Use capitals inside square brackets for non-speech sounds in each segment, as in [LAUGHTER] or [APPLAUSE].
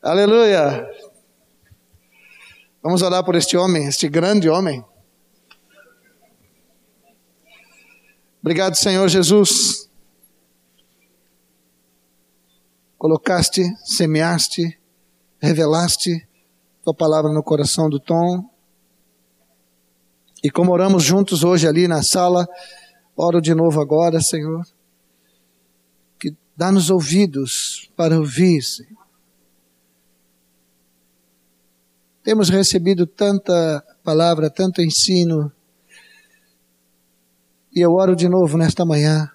Aleluia. Vamos orar por este homem, este grande homem. Obrigado, Senhor Jesus. Colocaste, semeaste, revelaste tua palavra no coração do Tom. E como oramos juntos hoje ali na sala, oro de novo agora, Senhor, que dá-nos ouvidos para ouvir, Senhor. Temos recebido tanta palavra, tanto ensino, e eu oro de novo nesta manhã,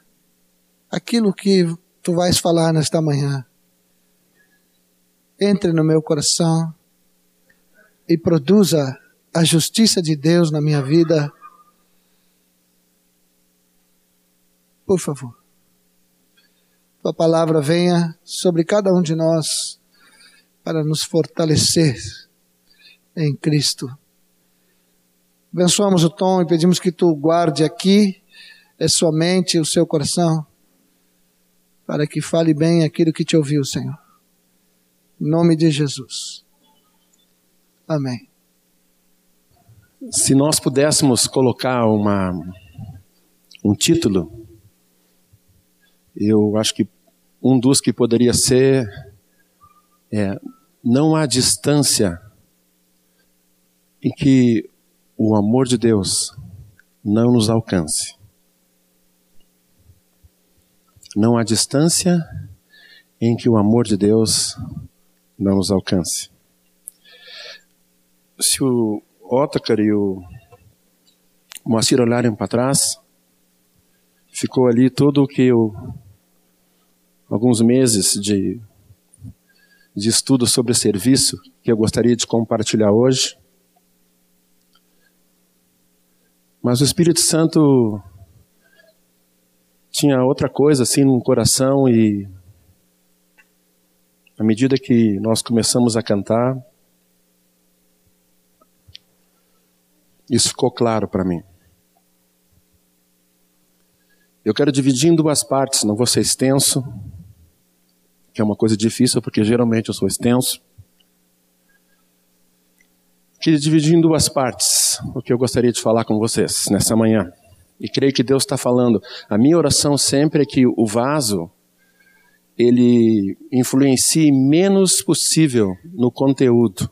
aquilo que tu vais falar nesta manhã, entre no meu coração e produza a justiça de Deus na minha vida. Por favor, tua palavra venha sobre cada um de nós para nos fortalecer em Cristo. Abençoamos o Tom e pedimos que tu guarde aqui é sua mente, o seu coração, para que fale bem aquilo que te ouviu, Senhor. Em nome de Jesus. Amém. Se nós pudéssemos colocar uma, um título, eu acho que um dos que poderia ser é, Não há distância em que o amor de Deus não nos alcance. Não há distância em que o amor de Deus não nos alcance. Se o Otakar e o Moacir olharem para trás, ficou ali todo o que eu, alguns meses de, de estudo sobre serviço que eu gostaria de compartilhar hoje. Mas o Espírito Santo tinha outra coisa assim no coração e à medida que nós começamos a cantar, isso ficou claro para mim. Eu quero dividir em duas partes, não vou ser extenso, que é uma coisa difícil porque geralmente eu sou extenso. Queria dividir em duas partes o que eu gostaria de falar com vocês nessa manhã. E creio que Deus está falando. A minha oração sempre é que o vaso ele influencie menos possível no conteúdo.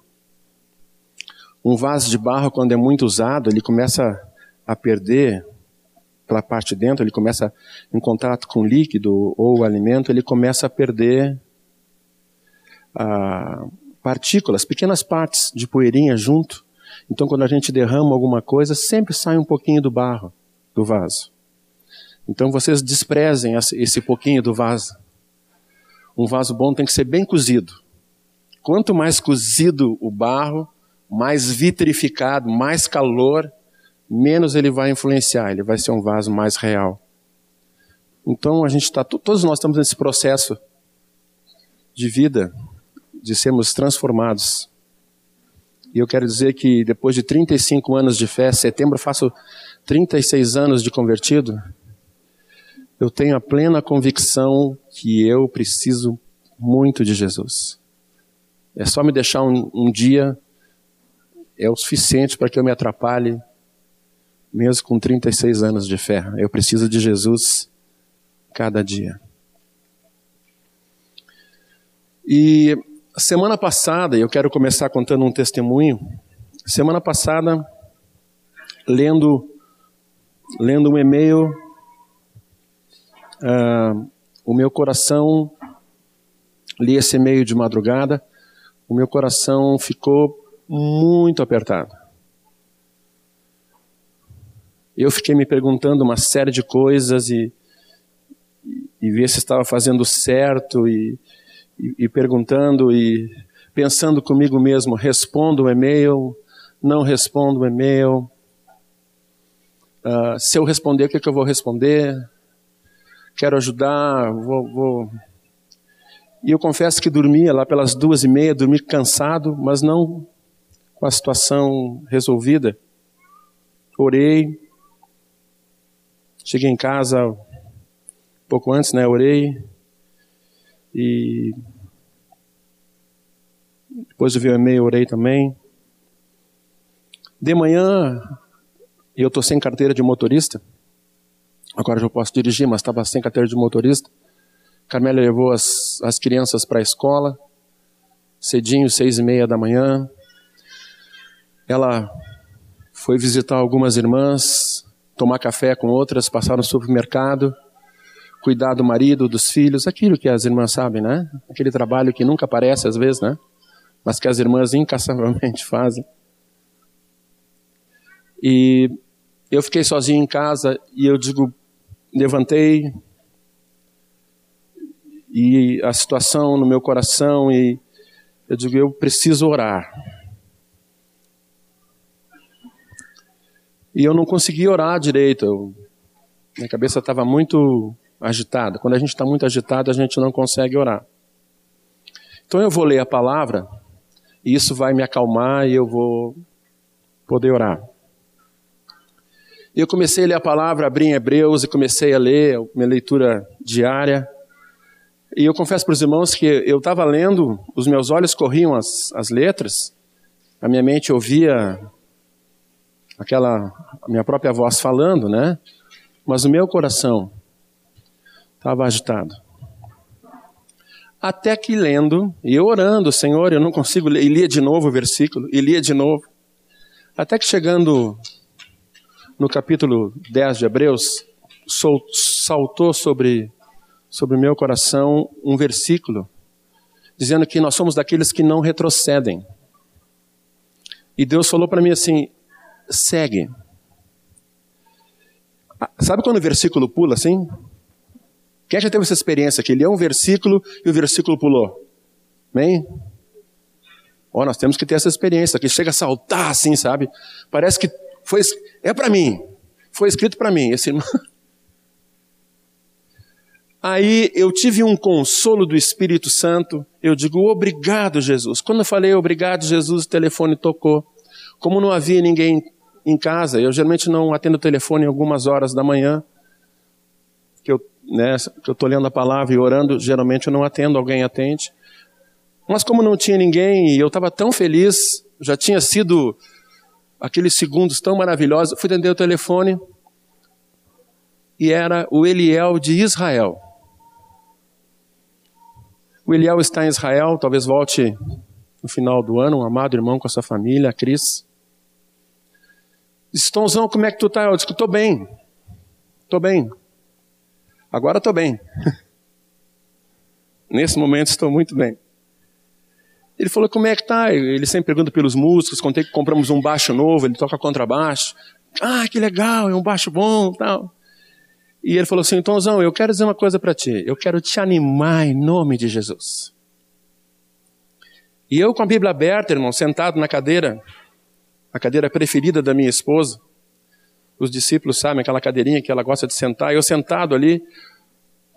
Um vaso de barro, quando é muito usado, ele começa a perder pela parte de dentro, ele começa em contato com líquido ou alimento, ele começa a perder ah, partículas, pequenas partes de poeirinha junto. Então, quando a gente derrama alguma coisa, sempre sai um pouquinho do barro do vaso. Então, vocês desprezem esse pouquinho do vaso. Um vaso bom tem que ser bem cozido. Quanto mais cozido o barro, mais vitrificado, mais calor, menos ele vai influenciar, ele vai ser um vaso mais real. Então a gente está, todos nós estamos nesse processo de vida, de sermos transformados. E eu quero dizer que depois de 35 anos de fé, setembro faço 36 anos de convertido, eu tenho a plena convicção que eu preciso muito de Jesus. É só me deixar um, um dia, é o suficiente para que eu me atrapalhe, mesmo com 36 anos de fé. Eu preciso de Jesus cada dia. E semana passada, eu quero começar contando um testemunho. Semana passada, lendo lendo um e-mail, uh, o meu coração, li esse e-mail de madrugada, o meu coração ficou muito apertado. Eu fiquei me perguntando uma série de coisas e, e, e ver se estava fazendo certo e, e, e perguntando e pensando comigo mesmo, respondo o e-mail, não respondo o e-mail, Uh, se eu responder, o que, é que eu vou responder? Quero ajudar, vou, vou. E eu confesso que dormia lá pelas duas e meia, dormi cansado, mas não com a situação resolvida. Orei, cheguei em casa pouco antes, né? Orei e Depois de ver o e-mail, orei também. De manhã, eu estou sem carteira de motorista. Agora já posso dirigir, mas estava sem carteira de motorista. Carmela levou as, as crianças para a escola, cedinho, seis e meia da manhã. Ela foi visitar algumas irmãs, tomar café com outras, passar no supermercado, cuidar do marido, dos filhos, aquilo que as irmãs sabem, né? Aquele trabalho que nunca aparece às vezes, né? Mas que as irmãs incansavelmente [LAUGHS] fazem. E eu fiquei sozinho em casa e eu digo, levantei e a situação no meu coração e eu digo, eu preciso orar. E eu não consegui orar direito. Eu, minha cabeça estava muito agitada. Quando a gente está muito agitado, a gente não consegue orar. Então eu vou ler a palavra e isso vai me acalmar e eu vou poder orar. Eu comecei a ler a palavra, abri em Hebreus e comecei a ler minha leitura diária. E eu confesso para os irmãos que eu estava lendo, os meus olhos corriam as, as letras, a minha mente ouvia aquela minha própria voz falando, né? Mas o meu coração estava agitado. Até que lendo e orando, Senhor, eu não consigo ler, e lia de novo o versículo, e lia de novo. Até que chegando no capítulo 10 de Hebreus, saltou sobre, sobre meu coração um versículo dizendo que nós somos daqueles que não retrocedem. E Deus falou para mim assim: segue. Sabe quando o versículo pula assim? Quem já teve essa experiência que ele é um versículo e o versículo pulou? Amém? Oh, nós temos que ter essa experiência, que chega a saltar assim, sabe? Parece que foi, é para mim. Foi escrito para mim. Esse. [LAUGHS] Aí eu tive um consolo do Espírito Santo. Eu digo, obrigado, Jesus. Quando eu falei obrigado, Jesus, o telefone tocou. Como não havia ninguém em casa, eu geralmente não atendo o telefone em algumas horas da manhã, que eu né, estou lendo a palavra e orando, geralmente eu não atendo, alguém atende. Mas como não tinha ninguém e eu estava tão feliz, já tinha sido aqueles segundos tão maravilhosos, fui atender o telefone e era o Eliel de Israel. O Eliel está em Israel, talvez volte no final do ano, um amado irmão com a sua família, a Cris. Disse, como é que tu está? Eu disse estou bem. Estou bem. Agora estou bem. [LAUGHS] Nesse momento estou muito bem. Ele falou, como é que tá? Ele sempre pergunta pelos músicos, contei que compramos um baixo novo, ele toca contrabaixo. Ah, que legal, é um baixo bom tal. E ele falou assim, Tomzão, eu quero dizer uma coisa para ti. Eu quero te animar em nome de Jesus. E eu com a Bíblia aberta, irmão, sentado na cadeira, a cadeira preferida da minha esposa. Os discípulos sabem aquela cadeirinha que ela gosta de sentar. Eu sentado ali,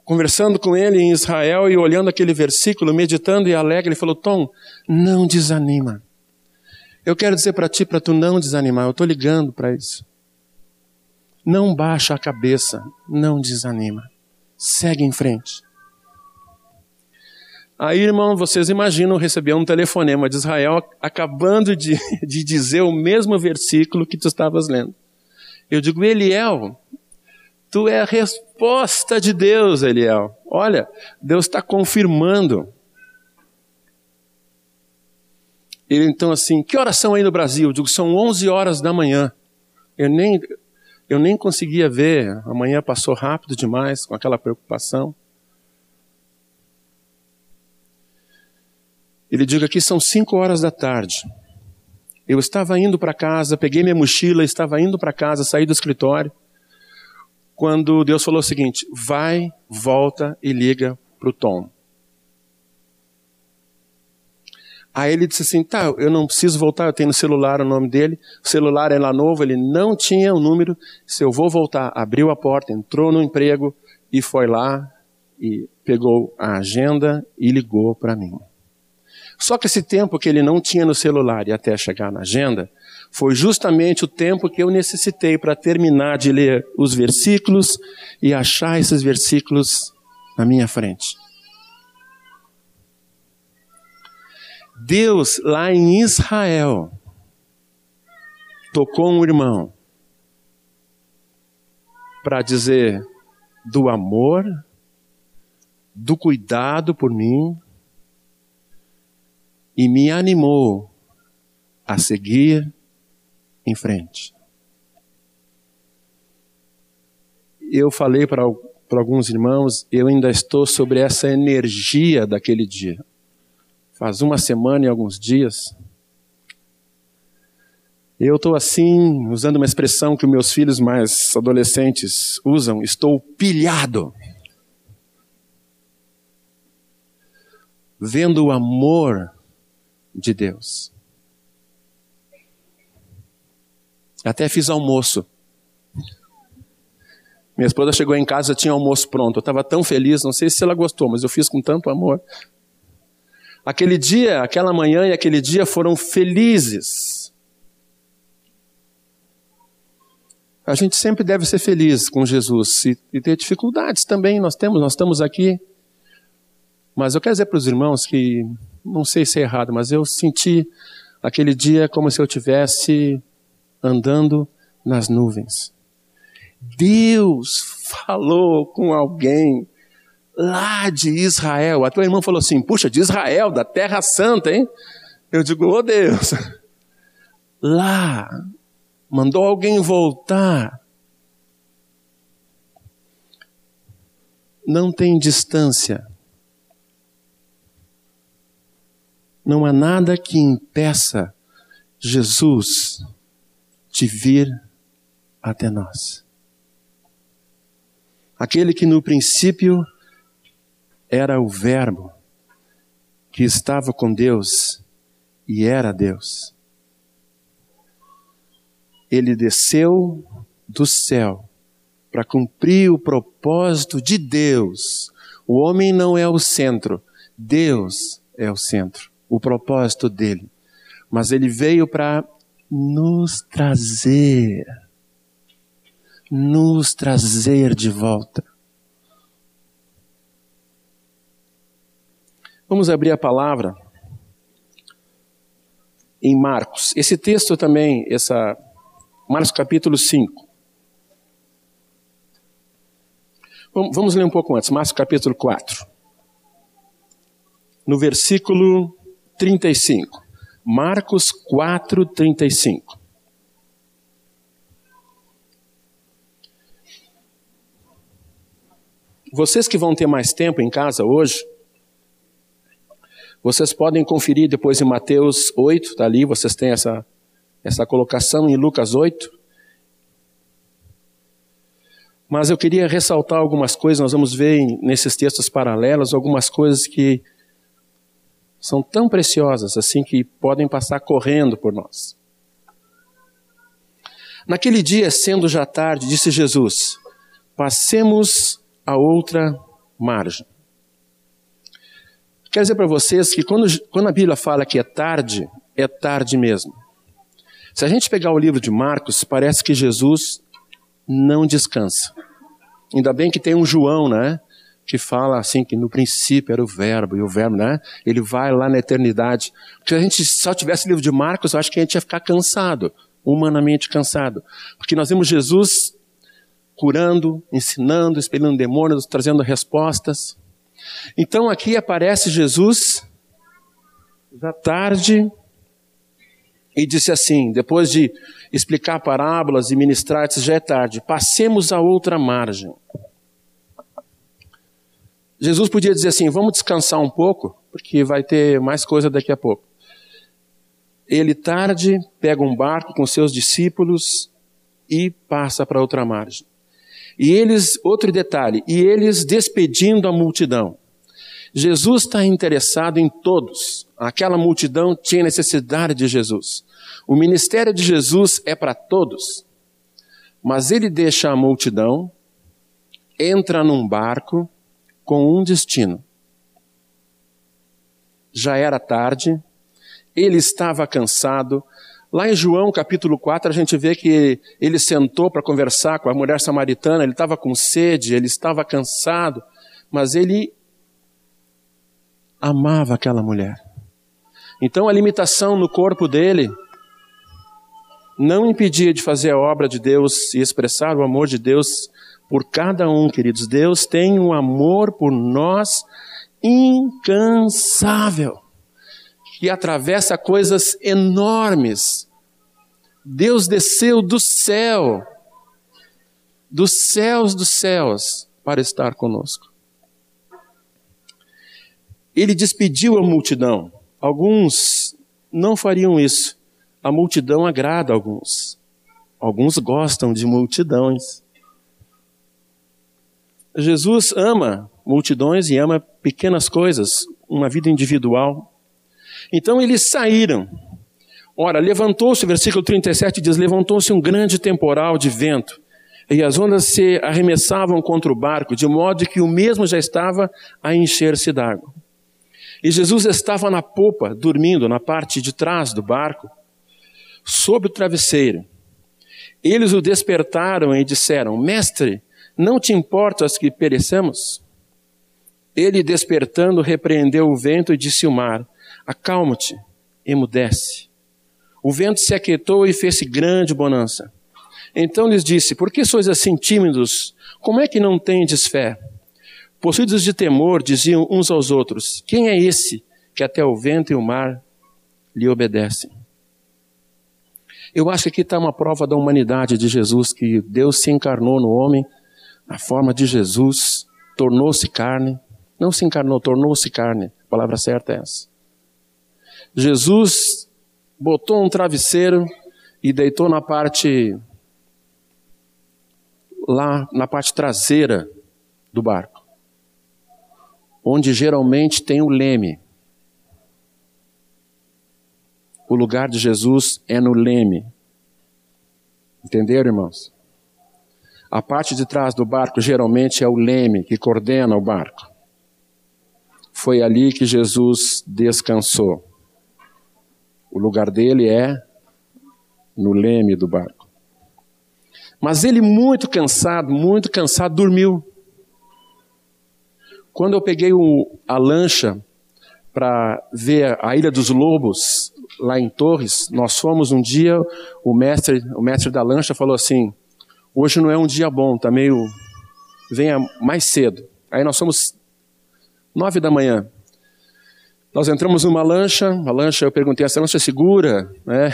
conversando com ele em Israel e olhando aquele versículo, meditando e alegre, ele falou: Tom, não desanima. Eu quero dizer para ti, para tu não desanimar, eu estou ligando para isso. Não baixa a cabeça, não desanima. Segue em frente. Aí, irmão, vocês imaginam receber um telefonema de Israel acabando de, [LAUGHS] de dizer o mesmo versículo que tu estavas lendo. Eu digo, Eliel, Tu é a resposta de Deus, Eliel. Olha, Deus está confirmando. Ele então assim, que horas são aí no Brasil? Eu digo, são 11 horas da manhã. Eu nem, eu nem conseguia ver, amanhã passou rápido demais com aquela preocupação. Ele diz aqui são 5 horas da tarde. Eu estava indo para casa, peguei minha mochila, estava indo para casa, saí do escritório quando Deus falou o seguinte: vai, volta e liga para o Tom. Aí ele disse assim: tá, eu não preciso voltar, eu tenho no celular o nome dele. O celular é lá novo, ele não tinha o número. Se eu vou voltar, abriu a porta, entrou no emprego e foi lá e pegou a agenda e ligou para mim. Só que esse tempo que ele não tinha no celular e até chegar na agenda, foi justamente o tempo que eu necessitei para terminar de ler os versículos e achar esses versículos na minha frente. Deus, lá em Israel, tocou um irmão para dizer do amor, do cuidado por mim, e me animou a seguir em frente. Eu falei para alguns irmãos, eu ainda estou sobre essa energia daquele dia. Faz uma semana e alguns dias. Eu estou assim, usando uma expressão que meus filhos mais adolescentes usam, estou pilhado. Vendo o amor de Deus. Até fiz almoço. Minha esposa chegou em casa, tinha almoço pronto. Eu estava tão feliz, não sei se ela gostou, mas eu fiz com tanto amor. Aquele dia, aquela manhã e aquele dia foram felizes. A gente sempre deve ser feliz com Jesus e, e ter dificuldades também. Nós temos, nós estamos aqui. Mas eu quero dizer para os irmãos que, não sei se é errado, mas eu senti aquele dia como se eu tivesse andando nas nuvens. Deus falou com alguém lá de Israel. A tua irmã falou assim: puxa, de Israel, da Terra Santa, hein? Eu digo, oh Deus, [LAUGHS] lá, mandou alguém voltar. Não tem distância. Não há nada que impeça Jesus de vir até nós. Aquele que no princípio era o Verbo, que estava com Deus e era Deus. Ele desceu do céu para cumprir o propósito de Deus. O homem não é o centro, Deus é o centro, o propósito dele. Mas ele veio para nos trazer, nos trazer de volta. Vamos abrir a palavra em Marcos. Esse texto também, essa Marcos capítulo 5. Vamos ler um pouco antes, Marcos capítulo 4. No versículo 35. Marcos 4, 35. Vocês que vão ter mais tempo em casa hoje, vocês podem conferir depois em Mateus 8, está ali, vocês têm essa, essa colocação em Lucas 8. Mas eu queria ressaltar algumas coisas, nós vamos ver nesses textos paralelos algumas coisas que são tão preciosas assim que podem passar correndo por nós. Naquele dia, sendo já tarde, disse Jesus: Passemos a outra margem. Quero dizer para vocês que quando, quando a Bíblia fala que é tarde, é tarde mesmo. Se a gente pegar o livro de Marcos, parece que Jesus não descansa. Ainda bem que tem um João, né? Que fala assim que no princípio era o verbo, e o verbo, né? Ele vai lá na eternidade. Porque se a gente só tivesse livro de Marcos, eu acho que a gente ia ficar cansado, humanamente cansado. Porque nós vemos Jesus curando, ensinando, expelindo demônios, trazendo respostas. Então aqui aparece Jesus, da tarde, e disse assim, depois de explicar parábolas e ministrar, disse, já é tarde, passemos a outra margem. Jesus podia dizer assim: vamos descansar um pouco, porque vai ter mais coisa daqui a pouco. Ele tarde pega um barco com seus discípulos e passa para outra margem. E eles, outro detalhe, e eles despedindo a multidão. Jesus está interessado em todos. Aquela multidão tinha necessidade de Jesus. O ministério de Jesus é para todos. Mas ele deixa a multidão, entra num barco com um destino. Já era tarde, ele estava cansado. Lá em João capítulo 4, a gente vê que ele sentou para conversar com a mulher samaritana, ele estava com sede, ele estava cansado, mas ele amava aquela mulher. Então a limitação no corpo dele não impedia de fazer a obra de Deus e expressar o amor de Deus por cada um, queridos. Deus tem um amor por nós incansável, que atravessa coisas enormes. Deus desceu do céu, dos céus dos céus, para estar conosco. Ele despediu a multidão. Alguns não fariam isso. A multidão agrada alguns. Alguns gostam de multidões. Jesus ama multidões e ama pequenas coisas, uma vida individual. Então eles saíram. Ora, levantou-se, versículo 37 diz: levantou-se um grande temporal de vento, e as ondas se arremessavam contra o barco, de modo que o mesmo já estava a encher-se d'água. E Jesus estava na popa, dormindo na parte de trás do barco, sob o travesseiro. Eles o despertaram e disseram: Mestre, não te importas que pereçamos? Ele, despertando, repreendeu o vento e disse ao mar: Acalma-te, emudece. O vento se aquietou e fez-se grande bonança. Então lhes disse: Por que sois assim tímidos? Como é que não tendes fé? Possuídos de temor, diziam uns aos outros: Quem é esse que até o vento e o mar lhe obedecem? Eu acho que aqui está uma prova da humanidade de Jesus, que Deus se encarnou no homem a forma de Jesus, tornou-se carne, não se encarnou, tornou-se carne, a palavra certa é essa. Jesus botou um travesseiro e deitou na parte, lá na parte traseira do barco, onde geralmente tem o leme. O lugar de Jesus é no leme. Entenderam, irmãos? A parte de trás do barco geralmente é o leme que coordena o barco. Foi ali que Jesus descansou. O lugar dele é no leme do barco. Mas ele, muito cansado, muito cansado, dormiu. Quando eu peguei o, a lancha para ver a Ilha dos Lobos, lá em Torres, nós fomos um dia, o mestre, o mestre da lancha falou assim: Hoje não é um dia bom, tá meio. Venha mais cedo. Aí nós somos nove da manhã. Nós entramos numa lancha, a lancha, eu perguntei, essa lancha é segura? É.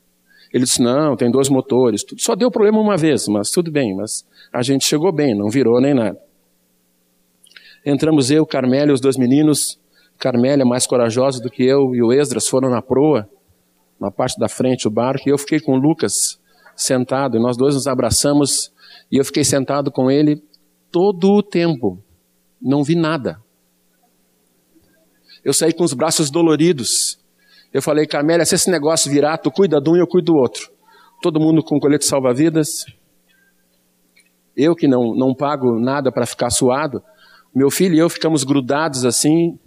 [LAUGHS] Ele disse, não, tem dois motores. Só deu problema uma vez, mas tudo bem. Mas a gente chegou bem, não virou nem nada. Entramos eu, Carmélia os dois meninos. Carmélia, mais corajosa do que eu, e o Esdras foram na proa, na parte da frente do barco, e eu fiquei com o Lucas sentado, e nós dois nos abraçamos, e eu fiquei sentado com ele todo o tempo. Não vi nada. Eu saí com os braços doloridos. Eu falei, Carmélia, se esse negócio virar, tu cuida de um e eu cuido do outro. Todo mundo com colete salva-vidas. Eu que não, não pago nada para ficar suado. Meu filho e eu ficamos grudados assim,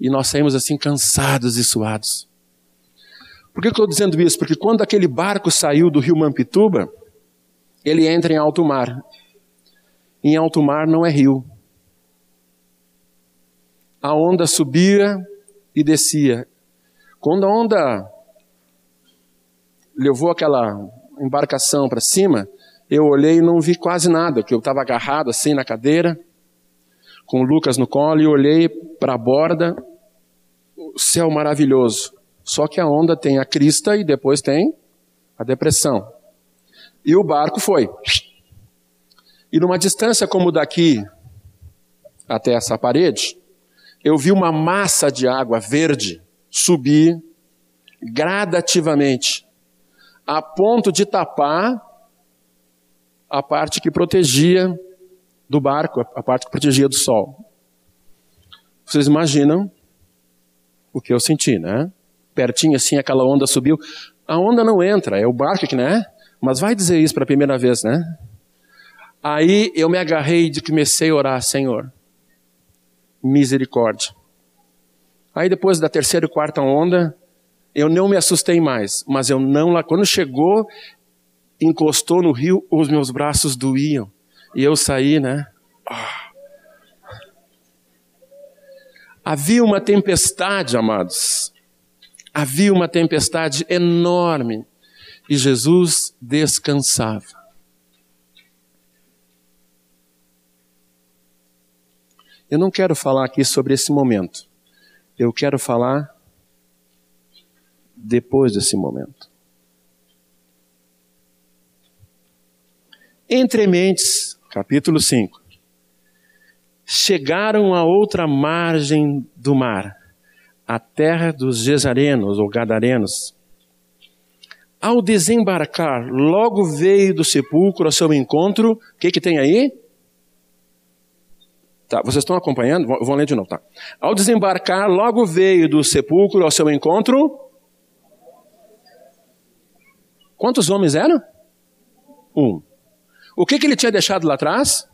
e nós saímos assim cansados e suados. Por que estou dizendo isso? Porque quando aquele barco saiu do rio Mampituba, ele entra em alto mar. Em alto mar não é rio. A onda subia e descia. Quando a onda levou aquela embarcação para cima, eu olhei e não vi quase nada, porque eu estava agarrado assim na cadeira, com o Lucas no colo, e olhei para a borda, o céu maravilhoso. Só que a onda tem a crista e depois tem a depressão. E o barco foi. E numa distância como daqui até essa parede, eu vi uma massa de água verde subir gradativamente, a ponto de tapar a parte que protegia do barco, a parte que protegia do sol. Vocês imaginam o que eu senti, né? Pertinho assim, aquela onda subiu. A onda não entra, é o barco que, né? Mas vai dizer isso para a primeira vez, né? Aí eu me agarrei e comecei a orar, Senhor, misericórdia. Aí depois da terceira e quarta onda, eu não me assustei mais, mas eu não lá. Quando chegou, encostou no rio, os meus braços doíam. E eu saí, né? Ah. Havia uma tempestade, amados Havia uma tempestade enorme e Jesus descansava. Eu não quero falar aqui sobre esse momento. Eu quero falar depois desse momento. Entre mentes, capítulo 5. Chegaram a outra margem do mar, a terra dos Gesarenos ou Gadarenos. Ao desembarcar, logo veio do sepulcro ao seu encontro. O que, que tem aí? Tá, vocês estão acompanhando? Vou ler de novo, tá? Ao desembarcar, logo veio do sepulcro ao seu encontro. Quantos homens eram? Um. O que, que ele tinha deixado lá atrás?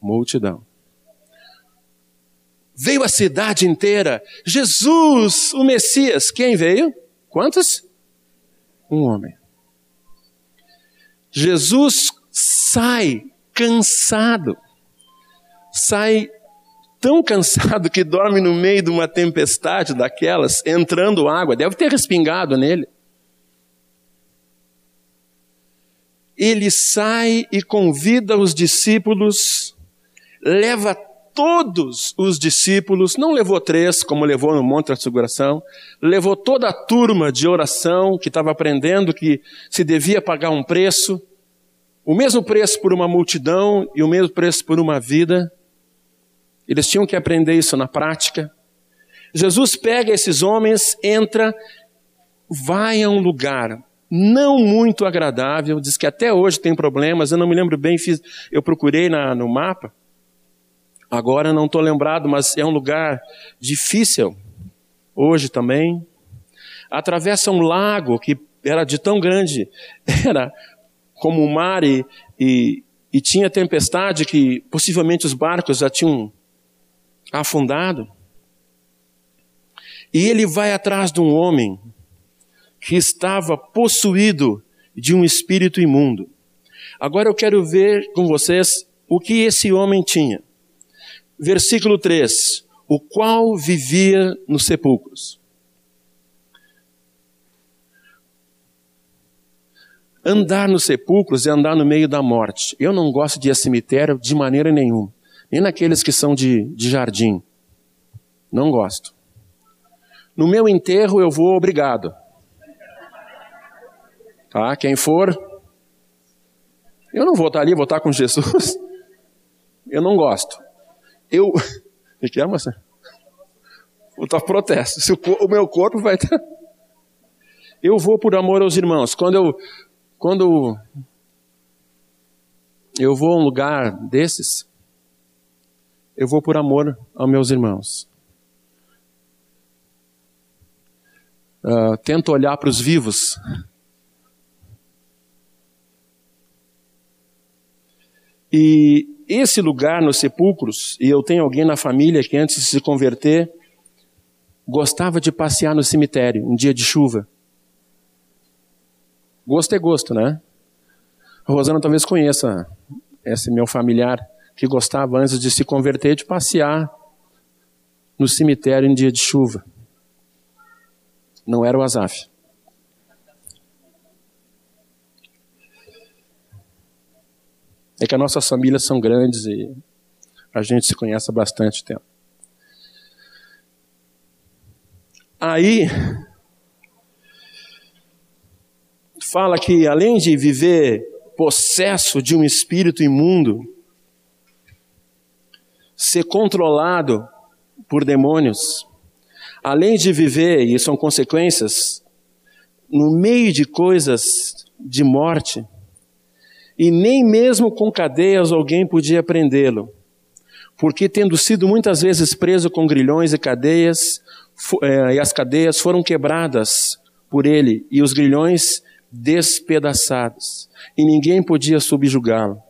Multidão. Veio a cidade inteira. Jesus, o Messias. Quem veio? Quantos? Um homem. Jesus sai cansado sai tão cansado que dorme no meio de uma tempestade daquelas, entrando água, deve ter respingado nele. Ele sai e convida os discípulos, leva todos os discípulos, não levou três, como levou no Monte da Seguração, levou toda a turma de oração que estava aprendendo que se devia pagar um preço, o mesmo preço por uma multidão e o mesmo preço por uma vida. Eles tinham que aprender isso na prática. Jesus pega esses homens, entra, vai a um lugar não muito agradável, diz que até hoje tem problemas, eu não me lembro bem, fiz, eu procurei na, no mapa, agora não estou lembrado, mas é um lugar difícil, hoje também. Atravessa um lago que era de tão grande, [LAUGHS] era como o mar e, e, e tinha tempestade que possivelmente os barcos já tinham afundado. E ele vai atrás de um homem que estava possuído de um espírito imundo. Agora eu quero ver com vocês o que esse homem tinha. Versículo 3: O qual vivia nos sepulcros. Andar nos sepulcros é andar no meio da morte. Eu não gosto de ir a cemitério de maneira nenhuma nem naqueles que são de, de jardim. Não gosto. No meu enterro eu vou obrigado. Tá? Quem for, eu não vou estar ali, vou estar com Jesus. Eu não gosto. Eu. [LAUGHS] O que é, moça? Vou estar protesto. Se o, o meu corpo vai estar. Eu vou por amor aos irmãos. Quando eu. Quando eu vou a um lugar desses, eu vou por amor aos meus irmãos. Uh, tento olhar para os vivos. E esse lugar nos sepulcros, e eu tenho alguém na família que antes de se converter, gostava de passear no cemitério, um dia de chuva. Gosto é gosto, né? A Rosana talvez conheça esse meu familiar que gostava antes de se converter de passear no cemitério em dia de chuva. Não era o Azaf. É que as nossas famílias são grandes e a gente se conhece há bastante tempo. Aí, fala que além de viver possesso de um espírito imundo, ser controlado por demônios, além de viver, e são consequências, no meio de coisas de morte, e nem mesmo com cadeias alguém podia prendê-lo, porque tendo sido muitas vezes preso com grilhões e cadeias, é, e as cadeias foram quebradas por ele, e os grilhões despedaçados, e ninguém podia subjugá-lo.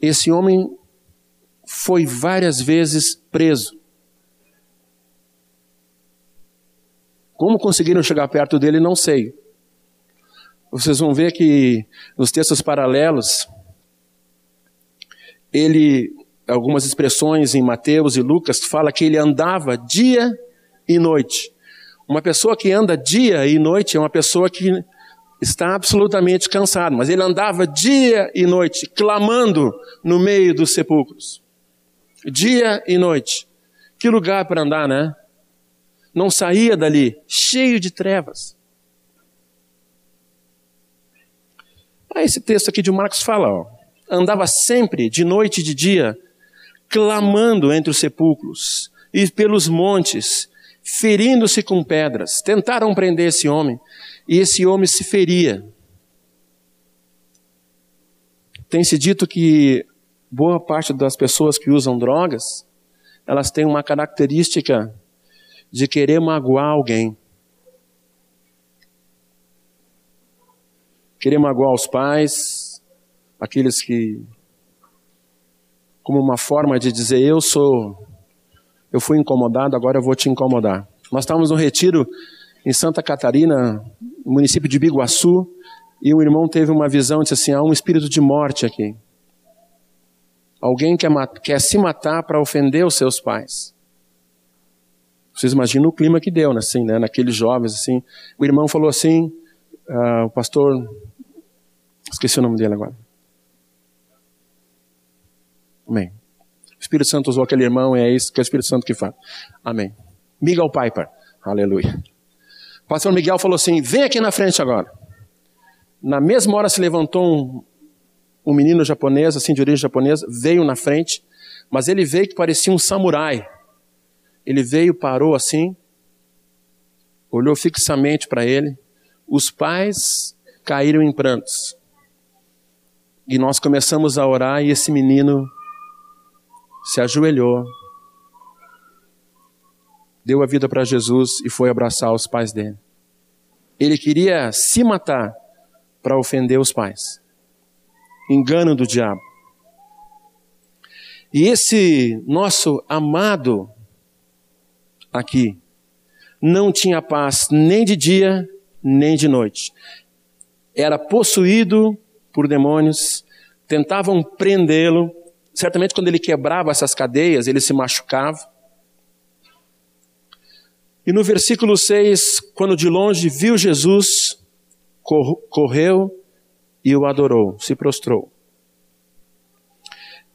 Esse homem foi várias vezes preso. Como conseguiram chegar perto dele, não sei. Vocês vão ver que nos textos paralelos, ele, algumas expressões em Mateus e Lucas, fala que ele andava dia e noite. Uma pessoa que anda dia e noite é uma pessoa que está absolutamente cansado, mas ele andava dia e noite, clamando no meio dos sepulcros. Dia e noite. Que lugar para andar, né? Não saía dali, cheio de trevas. Ah, esse texto aqui de Marcos fala, ó, andava sempre, de noite e de dia, clamando entre os sepulcros e pelos montes, ferindo-se com pedras. Tentaram prender esse homem e esse homem se feria. Tem-se dito que boa parte das pessoas que usam drogas, elas têm uma característica de querer magoar alguém. Querer magoar os pais, aqueles que como uma forma de dizer eu sou eu fui incomodado, agora eu vou te incomodar. Nós estávamos no retiro em Santa Catarina, município de Biguaçu, e um irmão teve uma visão disse assim: há um espírito de morte aqui. Alguém quer, quer se matar para ofender os seus pais. Vocês imaginam o clima que deu, né, assim, né, naqueles jovens, assim. O irmão falou assim, uh, o pastor, esqueci o nome dele agora. Amém. O Espírito Santo usou aquele irmão e é isso que é o Espírito Santo que fala. Amém. Miguel Piper. Aleluia. O pastor Miguel falou assim: vem aqui na frente agora. Na mesma hora se levantou um, um menino japonês, assim, de origem japonesa, veio na frente, mas ele veio que parecia um samurai. Ele veio, parou assim, olhou fixamente para ele. Os pais caíram em prantos. E nós começamos a orar e esse menino se ajoelhou, deu a vida para Jesus e foi abraçar os pais dele. Ele queria se matar para ofender os pais. Engano do diabo. E esse nosso amado aqui não tinha paz nem de dia nem de noite. Era possuído por demônios, tentavam prendê-lo, Certamente, quando ele quebrava essas cadeias, ele se machucava. E no versículo 6, quando de longe viu Jesus, correu e o adorou, se prostrou.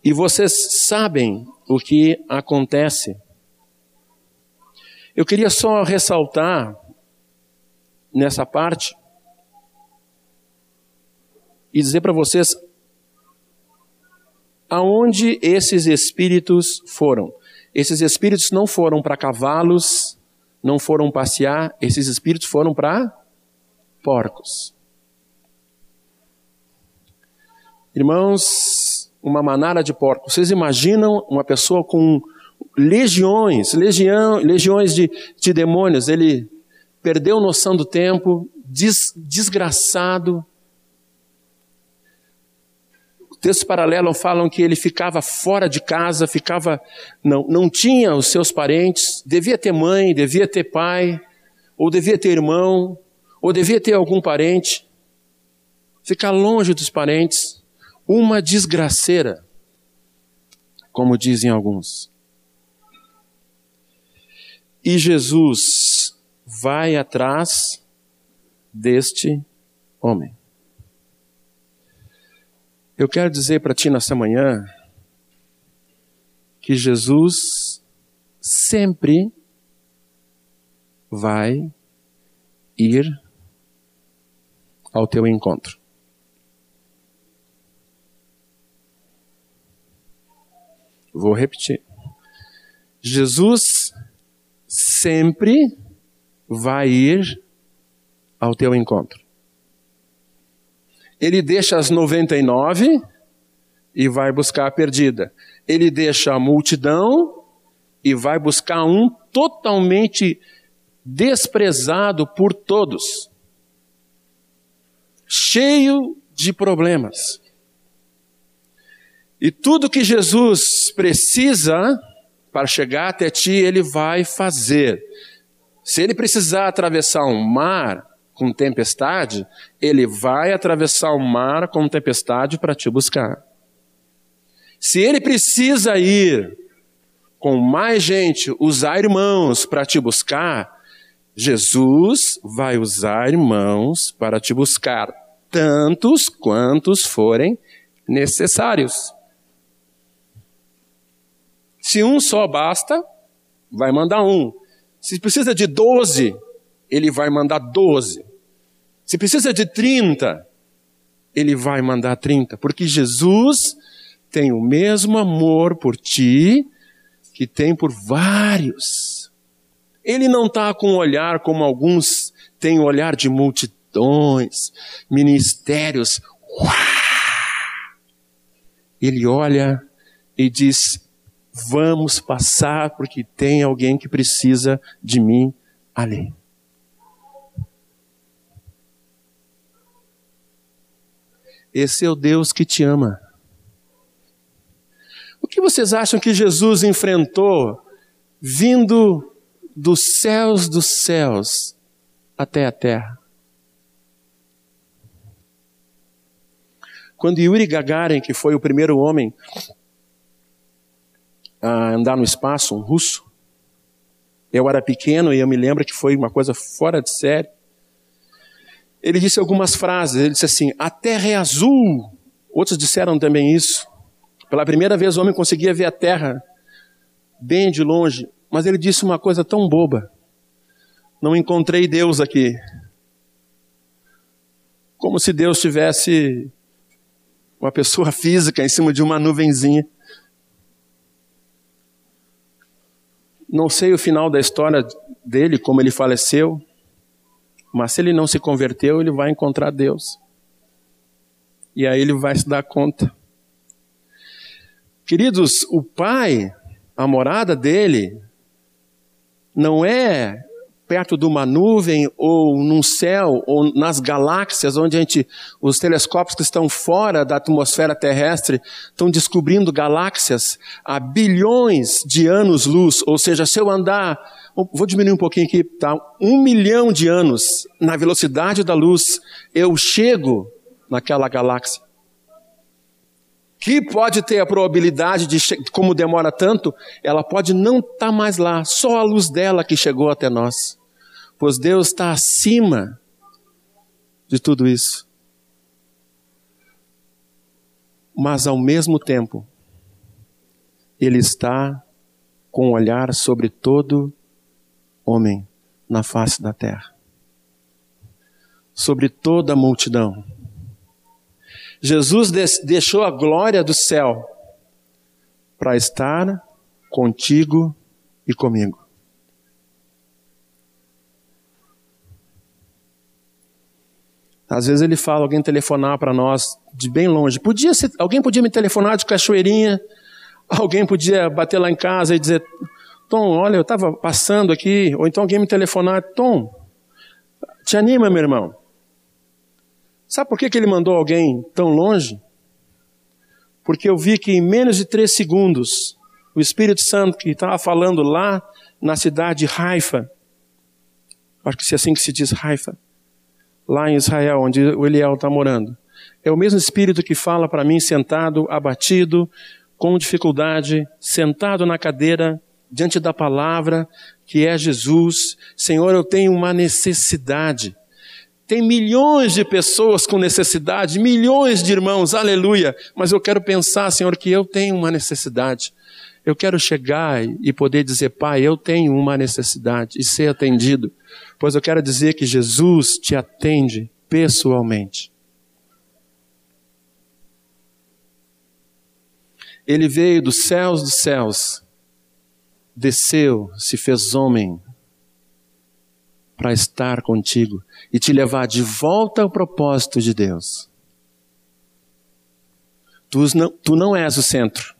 E vocês sabem o que acontece. Eu queria só ressaltar nessa parte e dizer para vocês aonde esses espíritos foram. Esses espíritos não foram para cavalos, não foram passear, esses espíritos foram para porcos. Irmãos, uma manada de porcos. Vocês imaginam uma pessoa com legiões, legião, legiões de, de demônios, ele perdeu noção do tempo, des, desgraçado, Textos paralelos falam que ele ficava fora de casa, ficava não, não tinha os seus parentes, devia ter mãe, devia ter pai, ou devia ter irmão, ou devia ter algum parente. Ficar longe dos parentes, uma desgraceira, como dizem alguns. E Jesus vai atrás deste homem. Eu quero dizer para ti nessa manhã que Jesus sempre vai ir ao teu encontro. Vou repetir. Jesus sempre vai ir ao teu encontro. Ele deixa as 99 e vai buscar a perdida. Ele deixa a multidão e vai buscar um totalmente desprezado por todos, cheio de problemas. E tudo que Jesus precisa para chegar até ti, ele vai fazer. Se ele precisar atravessar um mar, com tempestade, ele vai atravessar o mar com tempestade para te buscar. Se ele precisa ir com mais gente, usar irmãos para te buscar, Jesus vai usar irmãos para te buscar, tantos quantos forem necessários. Se um só basta, vai mandar um. Se precisa de doze, ele vai mandar doze. Se precisa de trinta, ele vai mandar trinta. Porque Jesus tem o mesmo amor por ti que tem por vários. Ele não está com um olhar como alguns têm o olhar de multidões, ministérios. Ele olha e diz: Vamos passar porque tem alguém que precisa de mim ali. Esse é o Deus que te ama. O que vocês acham que Jesus enfrentou vindo dos céus dos céus até a terra? Quando Yuri Gagarin, que foi o primeiro homem a andar no espaço, um russo, eu era pequeno e eu me lembro que foi uma coisa fora de série. Ele disse algumas frases, ele disse assim: A terra é azul. Outros disseram também isso. Pela primeira vez o homem conseguia ver a terra bem de longe, mas ele disse uma coisa tão boba: Não encontrei Deus aqui. Como se Deus tivesse uma pessoa [LAUGHS] física em cima de uma nuvenzinha. Não sei o final da história dele, como ele faleceu, mas se ele não se converteu, ele vai encontrar Deus. E aí ele vai se dar conta Queridos, o Pai, a morada dele, não é perto de uma nuvem ou num céu ou nas galáxias onde a gente, os telescópios que estão fora da atmosfera terrestre estão descobrindo galáxias a bilhões de anos-luz. Ou seja, se eu andar, vou diminuir um pouquinho aqui, tá? Um milhão de anos na velocidade da luz, eu chego naquela galáxia que pode ter a probabilidade de, como demora tanto, ela pode não estar tá mais lá, só a luz dela que chegou até nós. Pois Deus está acima de tudo isso. Mas ao mesmo tempo, Ele está com um olhar sobre todo homem na face da terra, sobre toda a multidão Jesus deixou a glória do céu para estar contigo e comigo. Às vezes ele fala, alguém telefonar para nós de bem longe. Podia ser, alguém podia me telefonar de cachoeirinha, [LAUGHS] alguém podia bater lá em casa e dizer, Tom, olha, eu estava passando aqui, ou então alguém me telefonar, Tom, te anima, meu irmão. Sabe por que, que ele mandou alguém tão longe? Porque eu vi que em menos de três segundos, o Espírito Santo que estava falando lá na cidade de Haifa, acho que é assim que se diz Haifa, lá em Israel, onde o Eliel está morando, é o mesmo Espírito que fala para mim sentado, abatido, com dificuldade, sentado na cadeira, diante da palavra, que é Jesus. Senhor, eu tenho uma necessidade. Tem milhões de pessoas com necessidade, milhões de irmãos, aleluia. Mas eu quero pensar, Senhor, que eu tenho uma necessidade. Eu quero chegar e poder dizer, Pai, eu tenho uma necessidade e ser atendido. Pois eu quero dizer que Jesus te atende pessoalmente. Ele veio dos céus dos céus, desceu, se fez homem, para estar contigo e te levar de volta ao propósito de Deus. Tu não, tu não és o centro,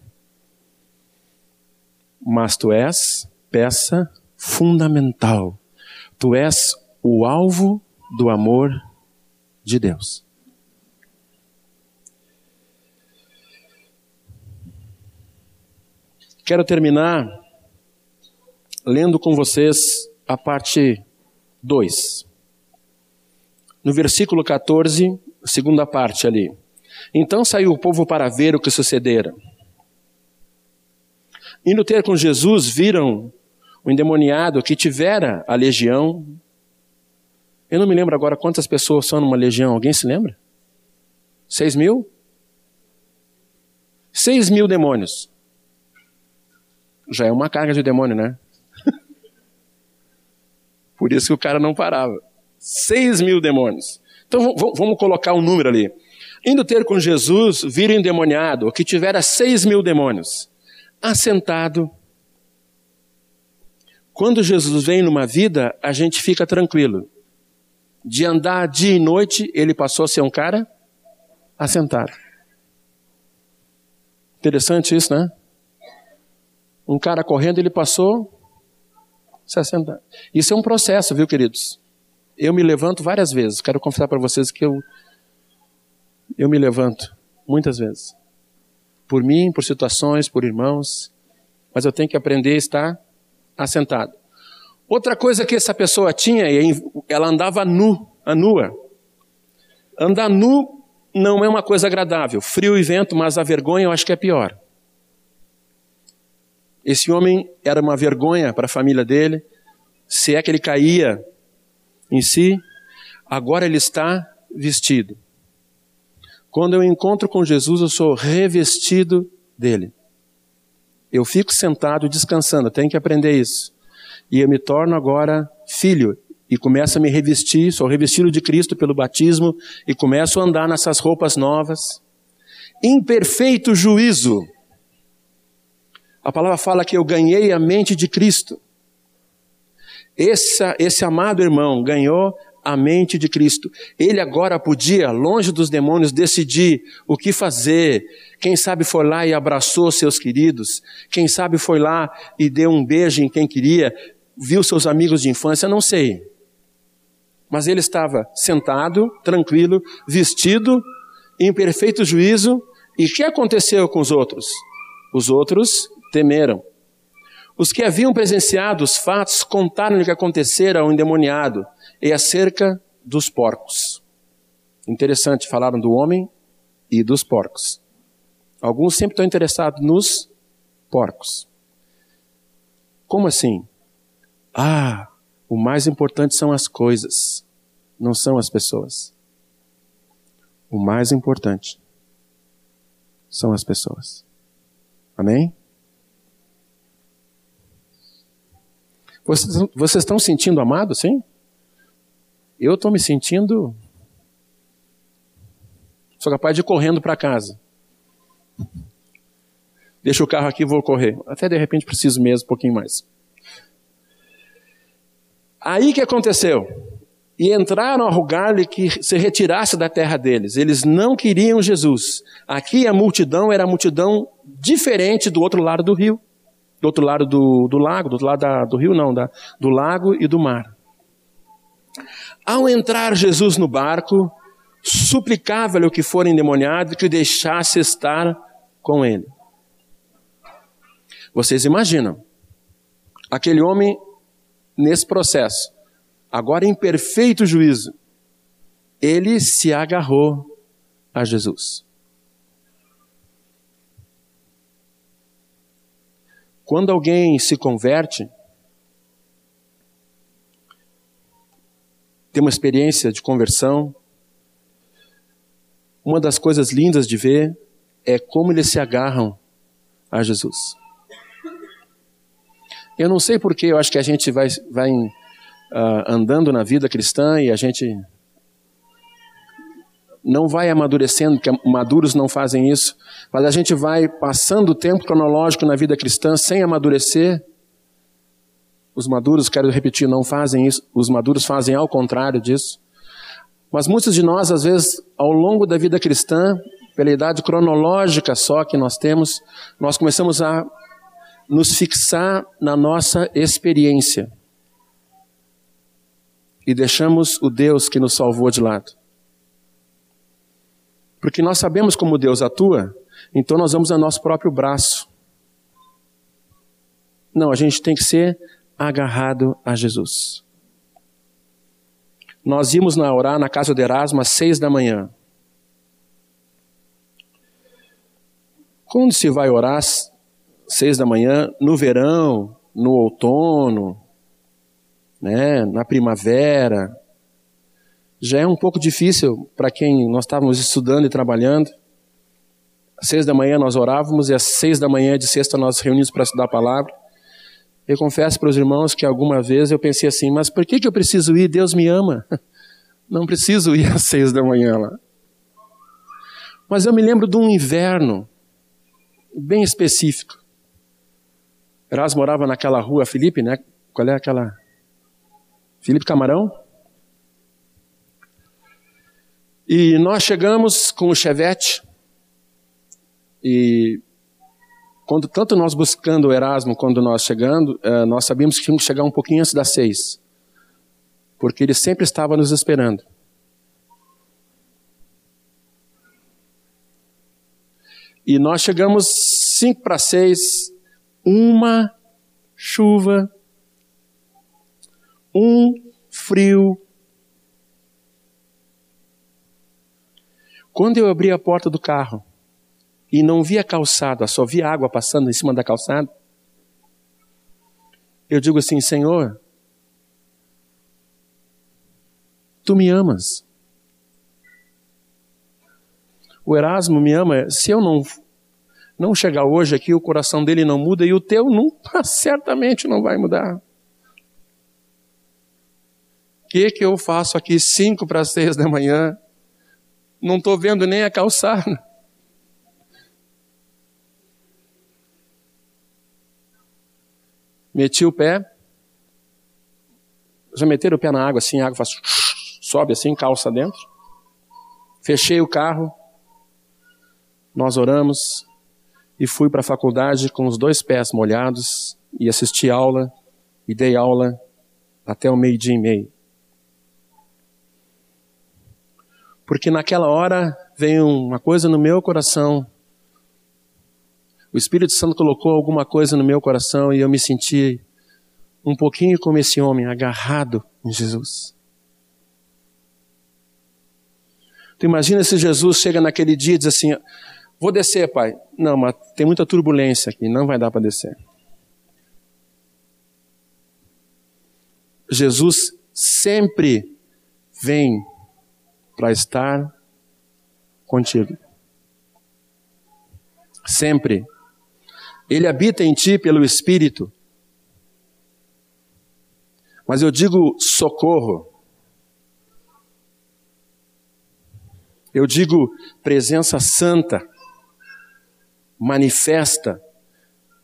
mas tu és peça fundamental. Tu és o alvo do amor de Deus. Quero terminar lendo com vocês a parte 2. No versículo 14, segunda parte ali. Então saiu o povo para ver o que sucedera. Indo ter com Jesus, viram o endemoniado que tivera a legião, Eu não me lembro agora quantas pessoas são numa legião. Alguém se lembra? Seis mil? Seis mil demônios. Já é uma carga de demônio, né? [LAUGHS] Por isso que o cara não parava. Seis mil demônios. Então vamos colocar um número ali. Indo ter com Jesus, vira endemoniado, que tivera seis mil demônios, assentado. Quando Jesus vem numa vida, a gente fica tranquilo. De andar dia e noite, ele passou a ser um cara assentado. Interessante isso, né? Um cara correndo, ele passou se assentar. Isso é um processo, viu, queridos? Eu me levanto várias vezes. Quero confessar para vocês que eu eu me levanto muitas vezes. Por mim, por situações, por irmãos, mas eu tenho que aprender a estar assentado. Outra coisa que essa pessoa tinha, ela andava nu, a nua. Andar nu não é uma coisa agradável. Frio e vento, mas a vergonha eu acho que é pior. Esse homem era uma vergonha para a família dele, se é que ele caía em si, agora ele está vestido. Quando eu encontro com Jesus, eu sou revestido dele. Eu fico sentado descansando, tenho que aprender isso. E eu me torno agora filho e começo a me revestir, sou revestido de Cristo pelo batismo e começo a andar nessas roupas novas. Imperfeito juízo. A palavra fala que eu ganhei a mente de Cristo. Esse, esse amado irmão ganhou a mente de Cristo. Ele agora podia, longe dos demônios, decidir o que fazer. Quem sabe foi lá e abraçou seus queridos. Quem sabe foi lá e deu um beijo em quem queria. Viu seus amigos de infância, não sei. Mas ele estava sentado, tranquilo, vestido, em perfeito juízo. E o que aconteceu com os outros? Os outros temeram. Os que haviam presenciado os fatos contaram o que acontecera ao endemoniado e acerca dos porcos. Interessante, falaram do homem e dos porcos. Alguns sempre estão interessados nos porcos. Como assim? Ah, o mais importante são as coisas, não são as pessoas. O mais importante são as pessoas. Amém? Vocês, vocês estão sentindo amados, sim? Eu estou me sentindo. Sou capaz de ir correndo para casa. Deixa o carro aqui e vou correr. Até de repente preciso mesmo um pouquinho mais. Aí que aconteceu? E entraram a rogar-lhe que se retirasse da terra deles. Eles não queriam Jesus. Aqui a multidão era a multidão diferente do outro lado do rio. Do outro lado do, do lago, do outro lado da, do rio não, da, do lago e do mar. Ao entrar Jesus no barco, suplicava-lhe o que for endemoniado que o deixasse estar com ele. Vocês imaginam, aquele homem nesse processo, agora em perfeito juízo, ele se agarrou a Jesus. Quando alguém se converte, ter uma experiência de conversão. Uma das coisas lindas de ver é como eles se agarram a Jesus. Eu não sei porque, eu acho que a gente vai, vai uh, andando na vida cristã e a gente não vai amadurecendo, porque maduros não fazem isso, mas a gente vai passando o tempo cronológico na vida cristã sem amadurecer os maduros, quero repetir, não fazem isso. Os maduros fazem ao contrário disso. Mas muitos de nós, às vezes, ao longo da vida cristã, pela idade cronológica só que nós temos, nós começamos a nos fixar na nossa experiência. E deixamos o Deus que nos salvou de lado. Porque nós sabemos como Deus atua, então nós vamos a nosso próprio braço. Não, a gente tem que ser agarrado a Jesus. Nós íamos na orar na casa de Erasmo às seis da manhã. Quando se vai orar às seis da manhã, no verão, no outono, né, na primavera, Já é um pouco difícil para quem nós estávamos estudando e trabalhando. Às seis da manhã nós orávamos e às seis da manhã de sexta nós reunimos para estudar a palavra. Eu confesso para os irmãos que alguma vez eu pensei assim, mas por que, que eu preciso ir? Deus me ama. [LAUGHS] Não preciso ir [LAUGHS] às seis da manhã lá. Mas eu me lembro de um inverno bem específico. Erasmo morava naquela rua Felipe, né? Qual é aquela? Felipe Camarão? E nós chegamos com o Chevette e quando tanto nós buscando o Erasmo, quando nós chegando, eh, nós sabíamos que tínhamos que chegar um pouquinho antes das seis, porque ele sempre estava nos esperando. E nós chegamos cinco para seis, uma chuva, um frio. Quando eu abri a porta do carro e não via calçada, só via água passando em cima da calçada, eu digo assim: Senhor, tu me amas. O Erasmo me ama. Se eu não não chegar hoje aqui, o coração dele não muda e o teu nunca, [LAUGHS] certamente não vai mudar. O que, que eu faço aqui cinco para seis da manhã? Não estou vendo nem a calçada. Meti o pé. Já meteram o pé na água assim, a água faz, [LAUGHS] sobe assim, calça dentro. Fechei o carro, nós oramos e fui para a faculdade com os dois pés molhados e assisti aula e dei aula até o meio-dia e meio. Porque naquela hora veio uma coisa no meu coração. O Espírito Santo colocou alguma coisa no meu coração e eu me senti um pouquinho como esse homem, agarrado em Jesus. Tu imagina se Jesus chega naquele dia e diz assim: Vou descer, pai. Não, mas tem muita turbulência aqui, não vai dar para descer. Jesus sempre vem para estar contigo. Sempre. Ele habita em ti pelo Espírito. Mas eu digo socorro. Eu digo presença santa manifesta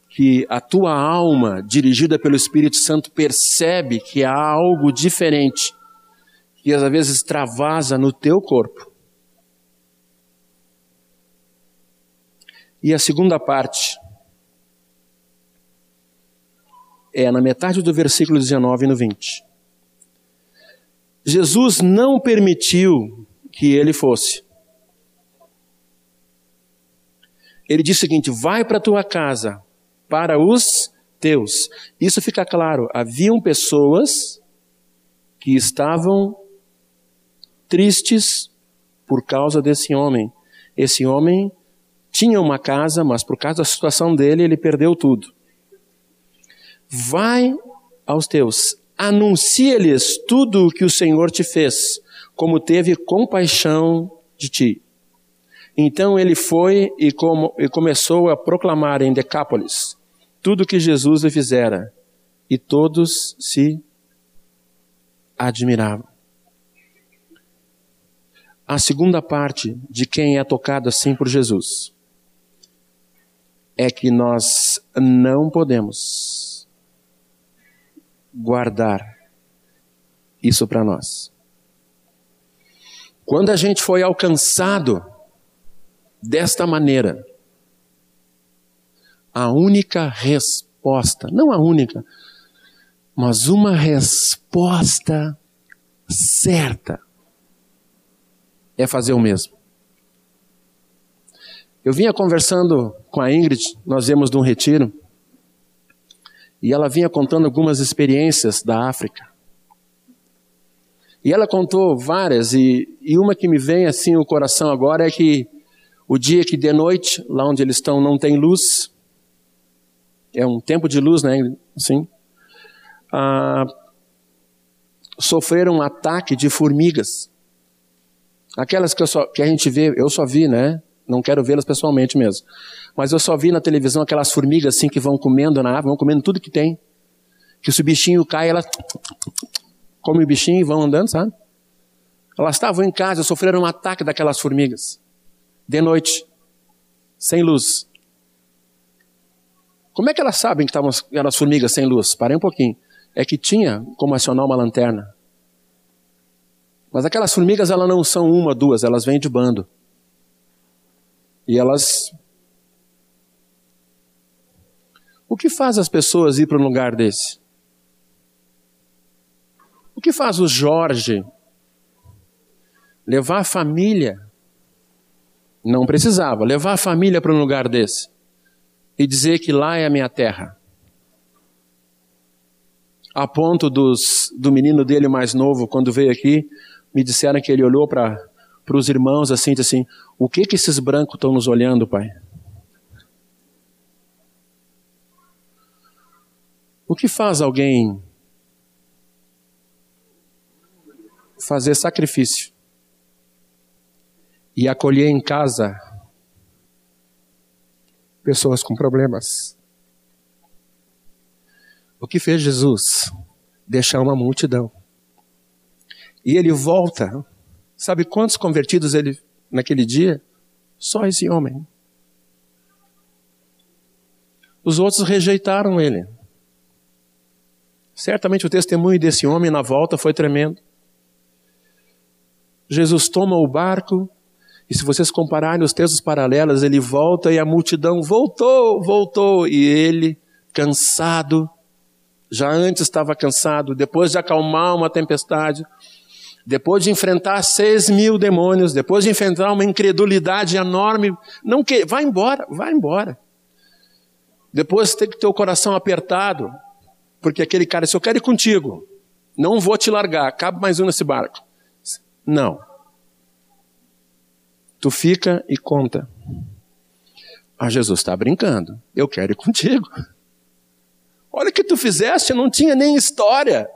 que a tua alma, dirigida pelo Espírito Santo, percebe que há algo diferente, que às vezes extravasa no teu corpo. E a segunda parte é na metade do versículo 19 e no 20. Jesus não permitiu que ele fosse. Ele diz o seguinte: vai para tua casa, para os teus. Isso fica claro. Haviam pessoas que estavam tristes por causa desse homem. Esse homem tinha uma casa, mas por causa da situação dele, ele perdeu tudo. Vai aos teus, anuncia-lhes tudo o que o Senhor te fez, como teve compaixão de ti. Então ele foi e, como, e começou a proclamar em Decápolis tudo que Jesus lhe fizera, e todos se admiravam. A segunda parte de quem é tocado assim por Jesus é que nós não podemos guardar isso para nós. Quando a gente foi alcançado desta maneira. A única resposta, não a única, mas uma resposta certa é fazer o mesmo. Eu vinha conversando com a Ingrid, nós viemos de um retiro, e ela vinha contando algumas experiências da África. E ela contou várias, e, e uma que me vem assim no coração agora é que o dia que de noite, lá onde eles estão, não tem luz, é um tempo de luz, né? Sim. Ah, sofreram um ataque de formigas Aquelas que, só, que a gente vê, eu só vi, né? Não quero vê-las pessoalmente mesmo. Mas eu só vi na televisão aquelas formigas assim que vão comendo na árvore, vão comendo tudo que tem. Que se o bichinho cai, elas comem o bichinho e vão andando, sabe? Elas estavam em casa, sofreram um ataque daquelas formigas. De noite, sem luz. Como é que elas sabem que estavam as formigas sem luz? Parei um pouquinho. É que tinha como acionar uma lanterna. Mas aquelas formigas, elas não são uma, duas, elas vêm de bando. E elas. O que faz as pessoas ir para um lugar desse? O que faz o Jorge levar a família? Não precisava, levar a família para um lugar desse e dizer que lá é a minha terra. A ponto dos, do menino dele mais novo, quando veio aqui, me disseram que ele olhou para os irmãos assim, assim: O que que esses brancos estão nos olhando, pai? O que faz alguém fazer sacrifício e acolher em casa pessoas com problemas. O que fez Jesus? Deixar uma multidão. E ele volta. Sabe quantos convertidos ele naquele dia? Só esse homem. Os outros rejeitaram ele. Certamente o testemunho desse homem na volta foi tremendo. Jesus toma o barco, e se vocês compararem os textos paralelos, ele volta e a multidão voltou, voltou, e ele, cansado, já antes estava cansado, depois de acalmar uma tempestade, depois de enfrentar seis mil demônios, depois de enfrentar uma incredulidade enorme, não que, vai embora, vai embora. Depois tem que ter o coração apertado, porque aquele cara disse: Eu quero ir contigo, não vou te largar, cabe mais um nesse barco. Não. Tu fica e conta. Ah, Jesus está brincando. Eu quero ir contigo. Olha o que tu fizeste, não tinha nem história.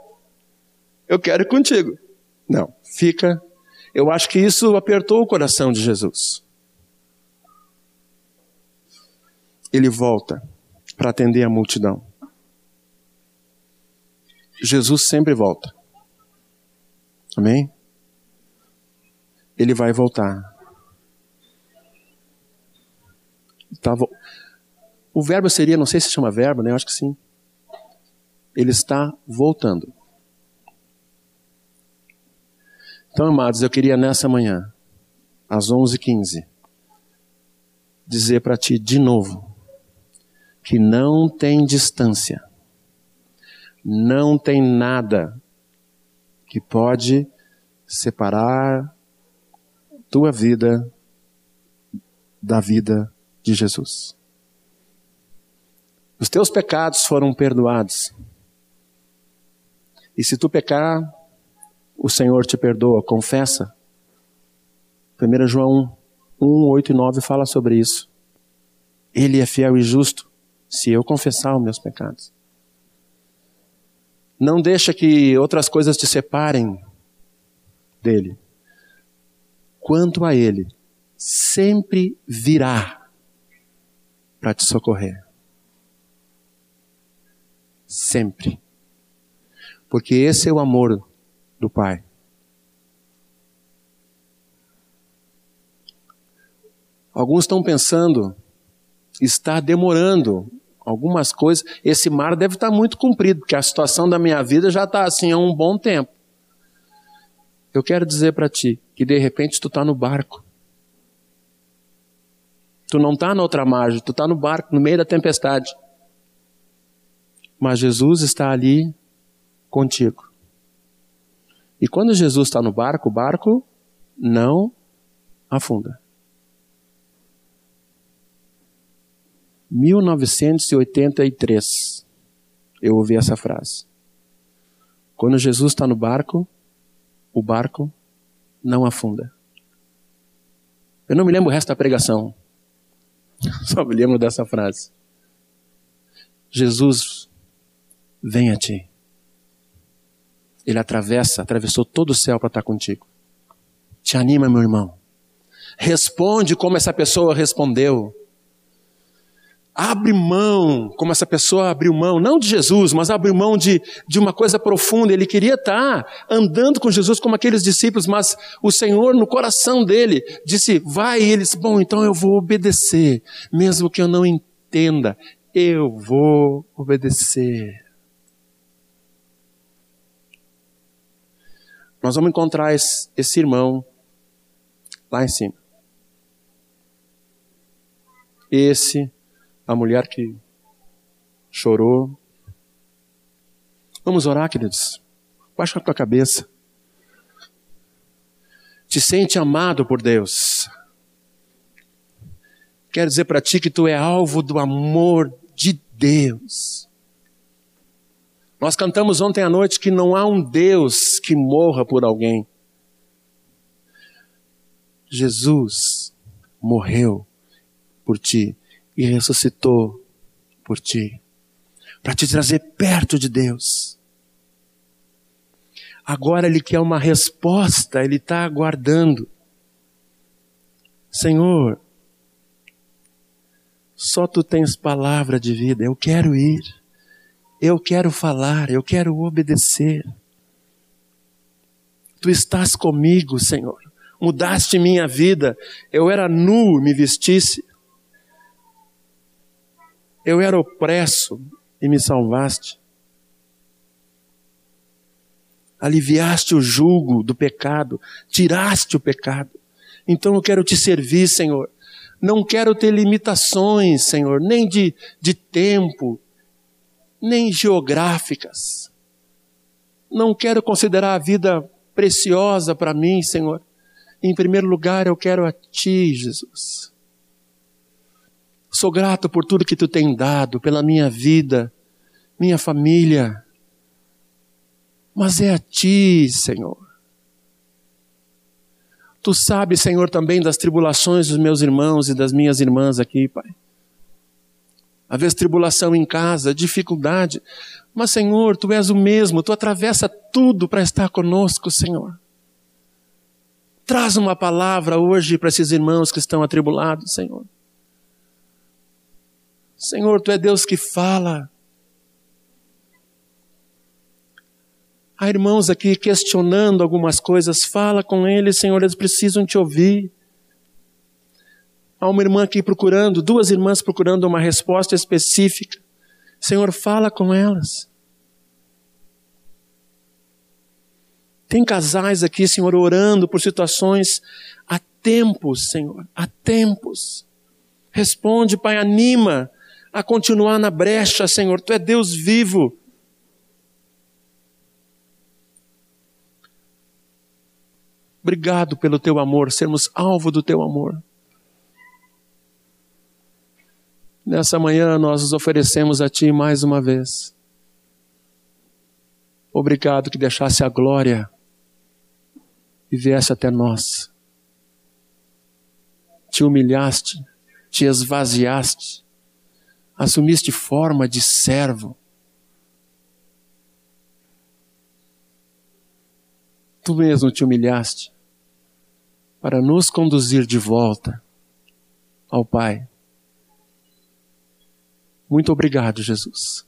Eu quero ir contigo. Não, fica. Eu acho que isso apertou o coração de Jesus. Ele volta para atender a multidão. Jesus sempre volta. Amém? Ele vai voltar. Tava... O verbo seria, não sei se chama verbo, né? Eu acho que sim. Ele está voltando. Então, amados, eu queria nessa manhã, às 11h15, dizer para ti de novo que não tem distância, não tem nada que pode separar tua vida da vida de Jesus. Os teus pecados foram perdoados. E se tu pecar, o Senhor te perdoa, confessa. 1 João 1, 8 e 9 fala sobre isso. Ele é fiel e justo se eu confessar os meus pecados. Não deixa que outras coisas te separem dele. Quanto a ele, sempre virá para te socorrer. Sempre. Porque esse é o amor do Pai. Alguns estão pensando, está demorando algumas coisas. Esse mar deve estar muito comprido, porque a situação da minha vida já está assim há um bom tempo. Eu quero dizer para ti que de repente tu está no barco. Tu não está na outra margem, tu está no barco, no meio da tempestade. Mas Jesus está ali contigo. E quando Jesus está no barco, o barco não afunda. 1983, eu ouvi essa frase. Quando Jesus está no barco, o barco não afunda. Eu não me lembro o resto da pregação. [LAUGHS] Só me lembro dessa frase. Jesus vem a ti. Ele atravessa, atravessou todo o céu para estar contigo. Te anima, meu irmão. Responde como essa pessoa respondeu. Abre mão, como essa pessoa abriu mão, não de Jesus, mas abriu mão de, de uma coisa profunda. Ele queria estar andando com Jesus como aqueles discípulos, mas o Senhor, no coração dele, disse: Vai, e ele disse: Bom, então eu vou obedecer, mesmo que eu não entenda, eu vou obedecer. Nós vamos encontrar esse, esse irmão lá em cima. Esse a mulher que chorou. Vamos orar, queridos. Baixa a tua cabeça. Te sente amado por Deus. Quero dizer para ti que tu é alvo do amor de Deus. Nós cantamos ontem à noite que não há um Deus que morra por alguém. Jesus morreu por ti e ressuscitou por ti, para te trazer perto de Deus. Agora Ele quer uma resposta, Ele está aguardando. Senhor, só Tu tens palavra de vida, eu quero ir, eu quero falar, eu quero obedecer. Tu estás comigo, Senhor. Mudaste minha vida. Eu era nu, me vestisse. Eu era opresso e me salvaste. Aliviaste o jugo do pecado, tiraste o pecado. Então eu quero te servir, Senhor. Não quero ter limitações, Senhor, nem de, de tempo, nem geográficas. Não quero considerar a vida preciosa para mim, Senhor. Em primeiro lugar, eu quero a Ti, Jesus. Sou grato por tudo que tu tem dado, pela minha vida, minha família. Mas é a ti, Senhor. Tu sabes, Senhor, também das tribulações dos meus irmãos e das minhas irmãs aqui, Pai. Às vezes tribulação em casa, dificuldade. Mas, Senhor, Tu és o mesmo, Tu atravessa tudo para estar conosco, Senhor. Traz uma palavra hoje para esses irmãos que estão atribulados, Senhor. Senhor, tu é Deus que fala. Há irmãos aqui questionando algumas coisas, fala com eles, Senhor, eles precisam te ouvir. Há uma irmã aqui procurando, duas irmãs procurando uma resposta específica. Senhor, fala com elas. Tem casais aqui, Senhor, orando por situações há tempos, Senhor, há tempos. Responde, Pai, anima a continuar na brecha, Senhor. Tu é Deus vivo. Obrigado pelo teu amor, sermos alvo do teu amor. Nessa manhã nós nos oferecemos a Ti mais uma vez. Obrigado que deixasse a glória e viesse até nós. Te humilhaste, te esvaziaste, assumiste forma de servo. Tu mesmo te humilhaste para nos conduzir de volta ao Pai. Muito obrigado, Jesus.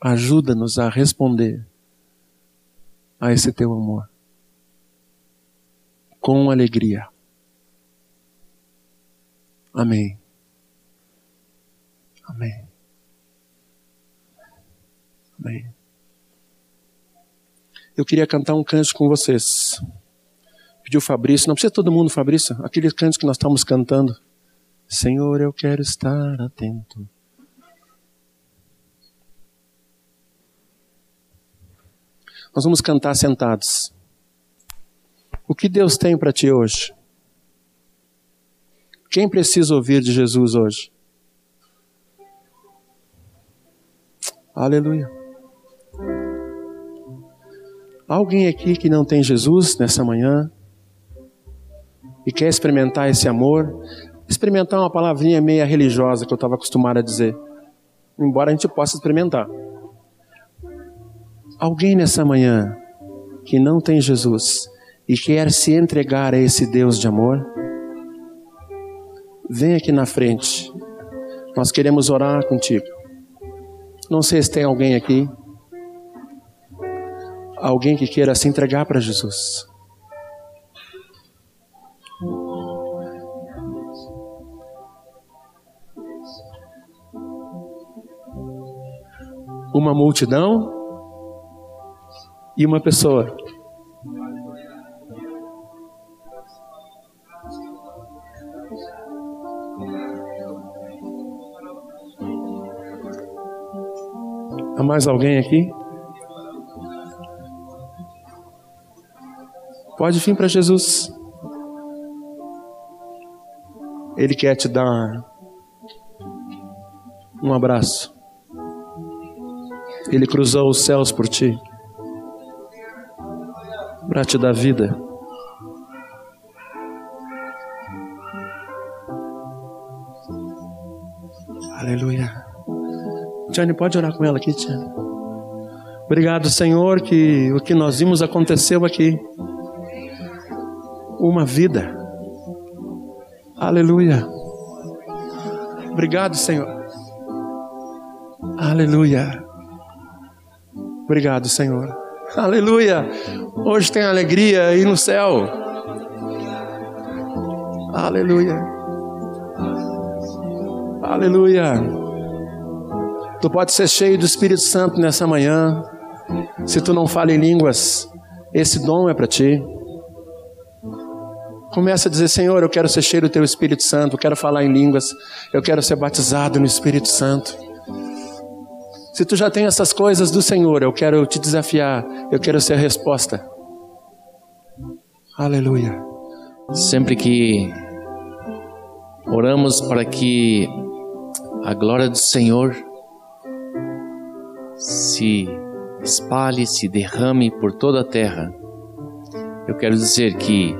Ajuda-nos a responder a esse teu amor com alegria. Amém. Amém. Amém. Eu queria cantar um canto com vocês. Pediu Fabrício, não precisa todo mundo, Fabrício, aquele canto que nós estamos cantando. Senhor, eu quero estar atento. Nós vamos cantar sentados. O que Deus tem para ti hoje? Quem precisa ouvir de Jesus hoje? Aleluia. Alguém aqui que não tem Jesus nessa manhã e quer experimentar esse amor, experimentar uma palavrinha meia religiosa que eu estava acostumado a dizer, embora a gente possa experimentar. Alguém nessa manhã que não tem Jesus e quer se entregar a esse Deus de amor? Vem aqui na frente. Nós queremos orar contigo. Não sei se tem alguém aqui. Alguém que queira se entregar para Jesus. Uma multidão e uma pessoa. Há mais alguém aqui? Pode vir para Jesus. Ele quer te dar um abraço. Ele cruzou os céus por ti para te dar vida. Aleluia. Tiane, pode orar com ela aqui, Tiane. Obrigado, Senhor, que o que nós vimos aconteceu aqui. Uma vida. Aleluia. Obrigado, Senhor. Aleluia. Obrigado, Senhor. Aleluia. Hoje tem alegria aí no céu. Aleluia. Aleluia. Tu pode ser cheio do Espírito Santo nessa manhã. Se tu não fala em línguas, esse dom é para ti. Começa a dizer, Senhor, eu quero ser cheio do teu Espírito Santo, eu quero falar em línguas, eu quero ser batizado no Espírito Santo. Se tu já tem essas coisas do Senhor, eu quero te desafiar, eu quero ser a resposta. Aleluia. Sempre que oramos para que a glória do Senhor se espalhe, se derrame por toda a terra. Eu quero dizer que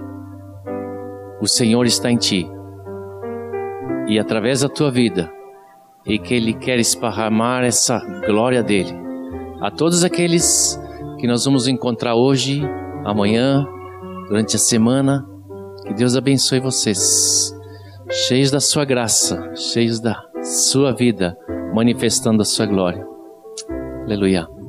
o Senhor está em ti e através da tua vida e que Ele quer esparramar essa glória dele a todos aqueles que nós vamos encontrar hoje, amanhã, durante a semana. Que Deus abençoe vocês, cheios da sua graça, cheios da sua vida, manifestando a sua glória. Aleluya.